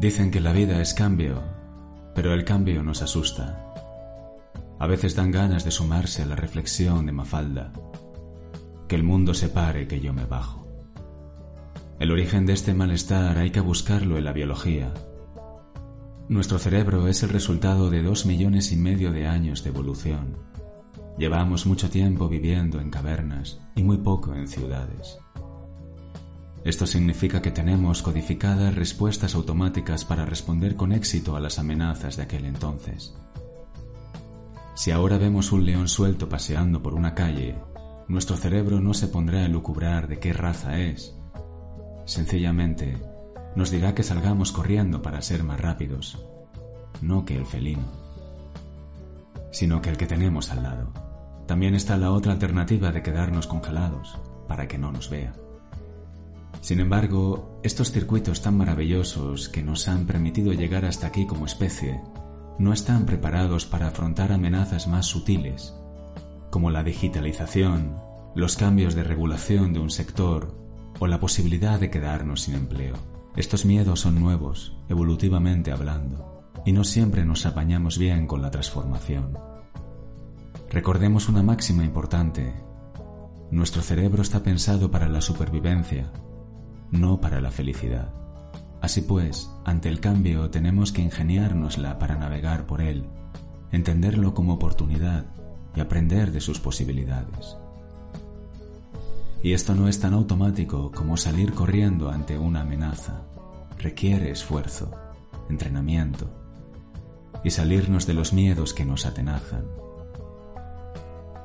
Dicen que la vida es cambio, pero el cambio nos asusta. A veces dan ganas de sumarse a la reflexión de Mafalda. Que el mundo se pare, que yo me bajo. El origen de este malestar hay que buscarlo en la biología. Nuestro cerebro es el resultado de dos millones y medio de años de evolución. Llevamos mucho tiempo viviendo en cavernas y muy poco en ciudades. Esto significa que tenemos codificadas respuestas automáticas para responder con éxito a las amenazas de aquel entonces. Si ahora vemos un león suelto paseando por una calle, nuestro cerebro no se pondrá a lucubrar de qué raza es. Sencillamente, nos dirá que salgamos corriendo para ser más rápidos, no que el felino, sino que el que tenemos al lado. También está la otra alternativa de quedarnos congelados, para que no nos vea. Sin embargo, estos circuitos tan maravillosos que nos han permitido llegar hasta aquí como especie no están preparados para afrontar amenazas más sutiles, como la digitalización, los cambios de regulación de un sector o la posibilidad de quedarnos sin empleo. Estos miedos son nuevos, evolutivamente hablando, y no siempre nos apañamos bien con la transformación. Recordemos una máxima importante. Nuestro cerebro está pensado para la supervivencia, no para la felicidad. Así pues, ante el cambio tenemos que ingeniárnosla para navegar por él, entenderlo como oportunidad y aprender de sus posibilidades. Y esto no es tan automático como salir corriendo ante una amenaza. Requiere esfuerzo, entrenamiento y salirnos de los miedos que nos atenazan.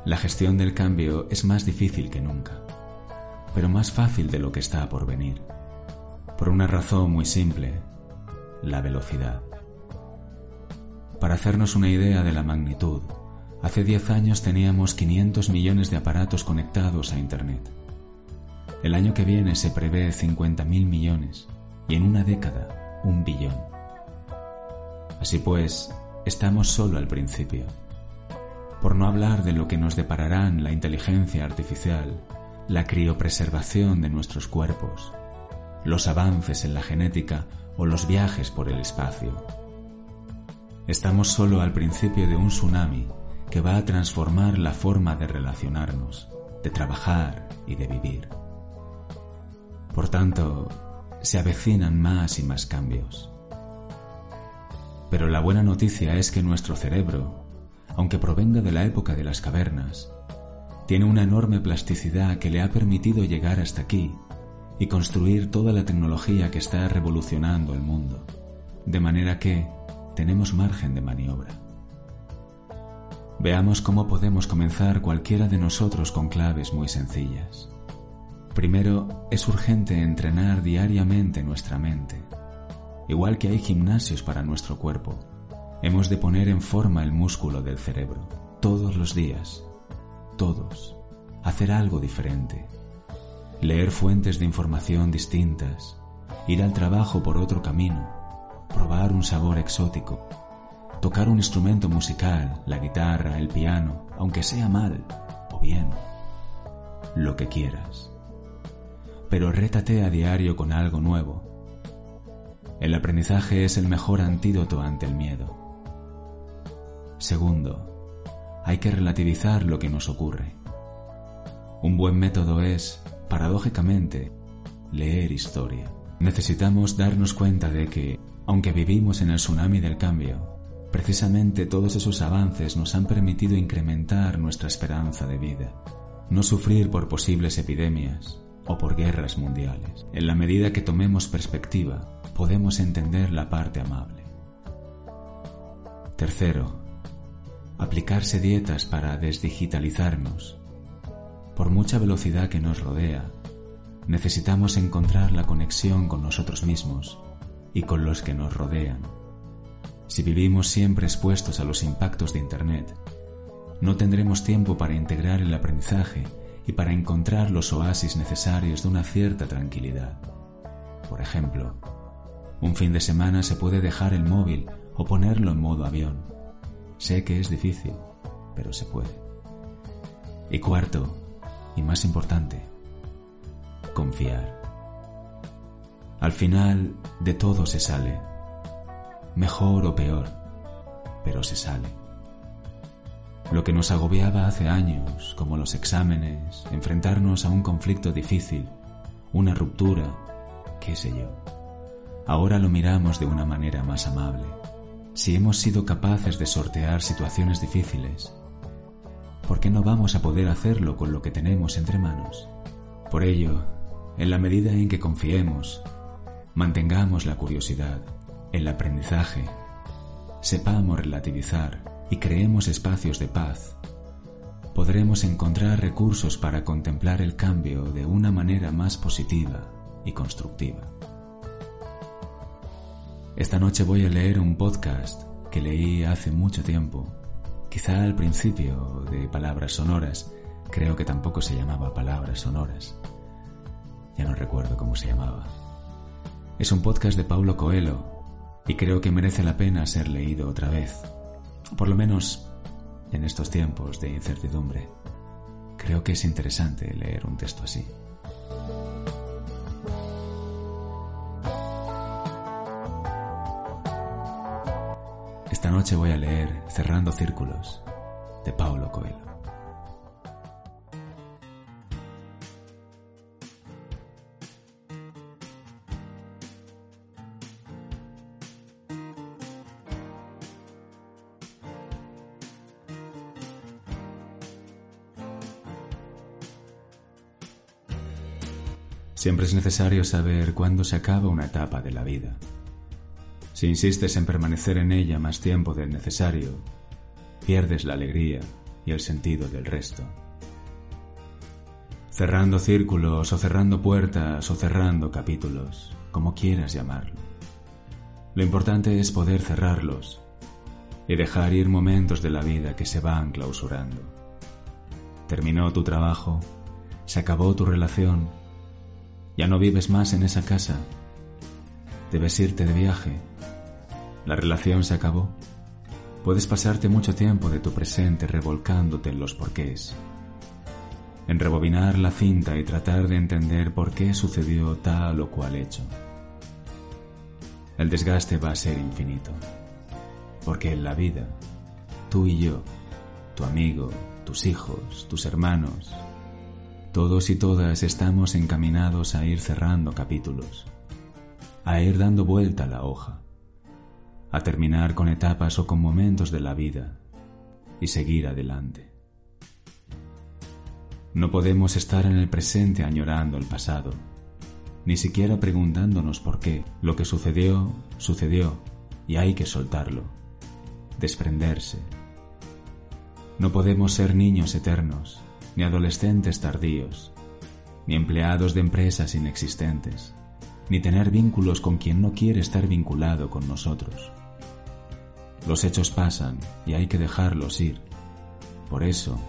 La gestión del cambio es más difícil que nunca pero más fácil de lo que está por venir. Por una razón muy simple, la velocidad. Para hacernos una idea de la magnitud, hace 10 años teníamos 500 millones de aparatos conectados a Internet. El año que viene se prevé 50.000 millones y en una década un billón. Así pues, estamos solo al principio. Por no hablar de lo que nos depararán la inteligencia artificial la criopreservación de nuestros cuerpos, los avances en la genética o los viajes por el espacio. Estamos solo al principio de un tsunami que va a transformar la forma de relacionarnos, de trabajar y de vivir. Por tanto, se avecinan más y más cambios. Pero la buena noticia es que nuestro cerebro, aunque provenga de la época de las cavernas, tiene una enorme plasticidad que le ha permitido llegar hasta aquí y construir toda la tecnología que está revolucionando el mundo, de manera que tenemos margen de maniobra. Veamos cómo podemos comenzar cualquiera de nosotros con claves muy sencillas. Primero, es urgente entrenar diariamente nuestra mente. Igual que hay gimnasios para nuestro cuerpo, hemos de poner en forma el músculo del cerebro, todos los días, todos, hacer algo diferente, leer fuentes de información distintas, ir al trabajo por otro camino, probar un sabor exótico, tocar un instrumento musical, la guitarra, el piano, aunque sea mal o bien, lo que quieras. Pero rétate a diario con algo nuevo. El aprendizaje es el mejor antídoto ante el miedo. Segundo, hay que relativizar lo que nos ocurre. Un buen método es, paradójicamente, leer historia. Necesitamos darnos cuenta de que, aunque vivimos en el tsunami del cambio, precisamente todos esos avances nos han permitido incrementar nuestra esperanza de vida, no sufrir por posibles epidemias o por guerras mundiales. En la medida que tomemos perspectiva, podemos entender la parte amable. Tercero, aplicarse dietas para desdigitalizarnos. Por mucha velocidad que nos rodea, necesitamos encontrar la conexión con nosotros mismos y con los que nos rodean. Si vivimos siempre expuestos a los impactos de Internet, no tendremos tiempo para integrar el aprendizaje y para encontrar los oasis necesarios de una cierta tranquilidad. Por ejemplo, un fin de semana se puede dejar el móvil o ponerlo en modo avión. Sé que es difícil, pero se puede. Y cuarto, y más importante, confiar. Al final de todo se sale, mejor o peor, pero se sale. Lo que nos agobiaba hace años, como los exámenes, enfrentarnos a un conflicto difícil, una ruptura, qué sé yo. Ahora lo miramos de una manera más amable. Si hemos sido capaces de sortear situaciones difíciles, ¿por qué no vamos a poder hacerlo con lo que tenemos entre manos? Por ello, en la medida en que confiemos, mantengamos la curiosidad, el aprendizaje, sepamos relativizar y creemos espacios de paz, podremos encontrar recursos para contemplar el cambio de una manera más positiva y constructiva. Esta noche voy a leer un podcast que leí hace mucho tiempo, quizá al principio de Palabras Sonoras, creo que tampoco se llamaba Palabras Sonoras, ya no recuerdo cómo se llamaba. Es un podcast de Paulo Coelho y creo que merece la pena ser leído otra vez. Por lo menos en estos tiempos de incertidumbre, creo que es interesante leer un texto así. Esta noche voy a leer Cerrando Círculos de Paulo Coelho. Siempre es necesario saber cuándo se acaba una etapa de la vida. Si insistes en permanecer en ella más tiempo del necesario, pierdes la alegría y el sentido del resto. Cerrando círculos o cerrando puertas o cerrando capítulos, como quieras llamarlo. Lo importante es poder cerrarlos y dejar ir momentos de la vida que se van clausurando. Terminó tu trabajo, se acabó tu relación, ya no vives más en esa casa. Debes irte de viaje. La relación se acabó. Puedes pasarte mucho tiempo de tu presente revolcándote en los porqués. En rebobinar la cinta y tratar de entender por qué sucedió tal o cual hecho. El desgaste va a ser infinito. Porque en la vida, tú y yo, tu amigo, tus hijos, tus hermanos, todos y todas estamos encaminados a ir cerrando capítulos, a ir dando vuelta a la hoja, a terminar con etapas o con momentos de la vida y seguir adelante. No podemos estar en el presente añorando el pasado, ni siquiera preguntándonos por qué. Lo que sucedió, sucedió y hay que soltarlo, desprenderse. No podemos ser niños eternos, ni adolescentes tardíos, ni empleados de empresas inexistentes, ni tener vínculos con quien no quiere estar vinculado con nosotros. Los hechos pasan y hay que dejarlos ir. Por eso,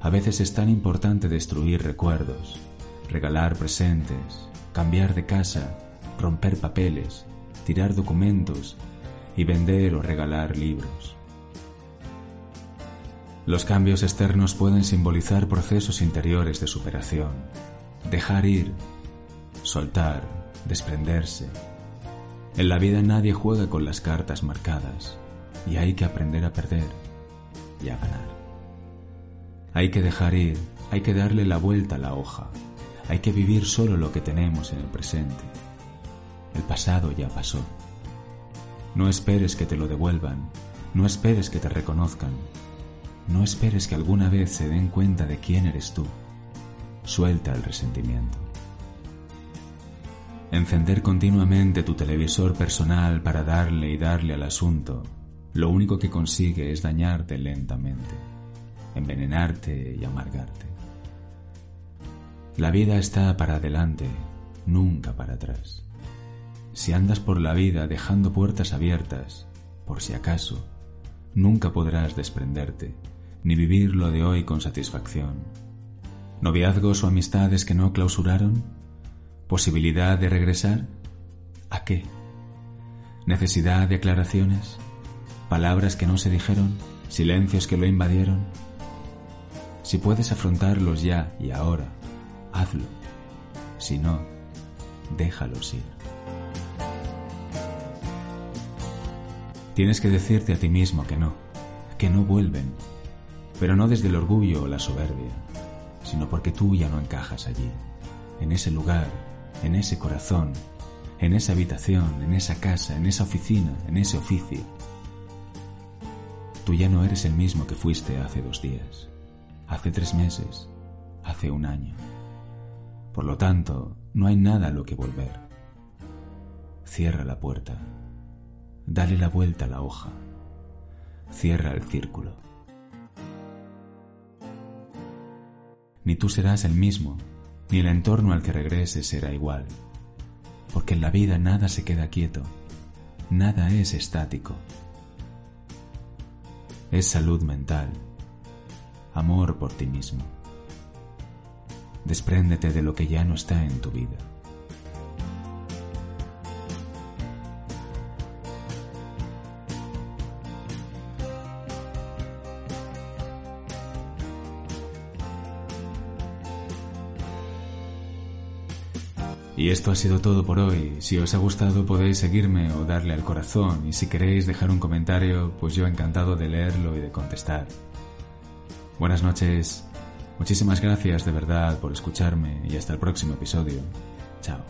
a veces es tan importante destruir recuerdos, regalar presentes, cambiar de casa, romper papeles, tirar documentos y vender o regalar libros. Los cambios externos pueden simbolizar procesos interiores de superación, dejar ir, soltar, desprenderse. En la vida nadie juega con las cartas marcadas y hay que aprender a perder y a ganar. Hay que dejar ir, hay que darle la vuelta a la hoja, hay que vivir solo lo que tenemos en el presente. El pasado ya pasó. No esperes que te lo devuelvan, no esperes que te reconozcan, no esperes que alguna vez se den cuenta de quién eres tú. Suelta el resentimiento. Encender continuamente tu televisor personal para darle y darle al asunto, lo único que consigue es dañarte lentamente, envenenarte y amargarte. La vida está para adelante, nunca para atrás. si andas por la vida dejando puertas abiertas, por si acaso, nunca podrás desprenderte, ni vivir lo de hoy con satisfacción. ¿Noviazgos o amistades que no clausuraron? ¿Posibilidad de regresar? ¿A qué? ¿Necesidad de aclaraciones? ¿Palabras que no se dijeron? ¿Silencios que lo invadieron? Si puedes afrontarlos ya y ahora, hazlo. Si no, déjalos ir. Tienes que decirte a ti mismo que no, que no vuelven, pero no desde el orgullo o la soberbia, sino porque tú ya no encajas allí, en ese lugar, en ese corazón, en esa habitación, en esa casa, en esa oficina, en ese oficio. Tú ya no eres el mismo que fuiste hace dos días, hace tres meses, hace un año. Por lo tanto, no hay nada a lo que volver. Cierra la puerta. Dale la vuelta a la hoja. Cierra el círculo. Ni tú serás el mismo, ni el entorno al que regreses será igual, porque en la vida nada se queda quieto, nada es estático. Es salud mental, amor por ti mismo. Despréndete de lo que ya no está en tu vida. Y esto ha sido todo por hoy. Si os ha gustado podéis seguirme o darle al corazón y si queréis dejar un comentario, pues yo encantado de leerlo y de contestar. Buenas noches. Muchísimas gracias de verdad por escucharme y hasta el próximo episodio. Chao.